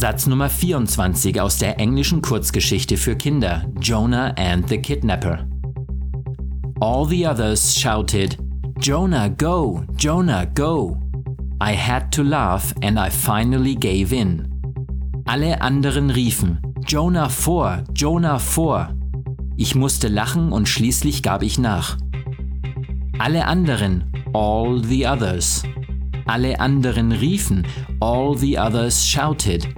Satz Nummer 24 aus der englischen Kurzgeschichte für Kinder Jonah and the Kidnapper. All the others shouted, Jonah, go! Jonah, go! I had to laugh and I finally gave in. Alle anderen riefen, Jonah vor, Jonah vor. Ich musste lachen und schließlich gab ich nach. Alle anderen, all the others. Alle anderen riefen, all the others shouted.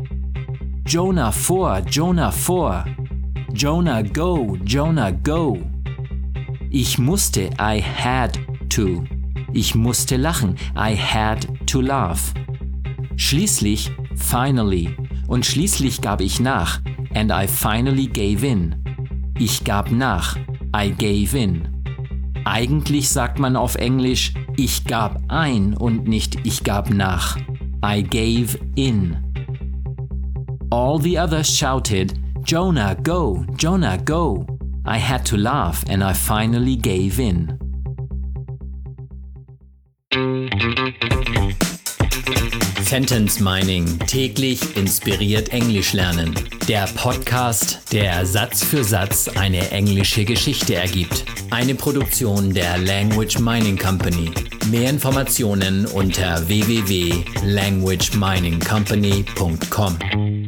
Jonah vor, Jonah vor. Jonah go, Jonah go. Ich musste, I had to. Ich musste lachen, I had to laugh. Schließlich, finally. Und schließlich gab ich nach, and I finally gave in. Ich gab nach, I gave in. Eigentlich sagt man auf Englisch, ich gab ein und nicht ich gab nach. I gave in. All the others shouted, Jonah, go, Jonah, go. I had to laugh and I finally gave in. Sentence Mining täglich inspiriert Englisch lernen. Der Podcast, der Satz für Satz eine englische Geschichte ergibt. Eine Produktion der Language Mining Company. Mehr Informationen unter www.languageminingcompany.com.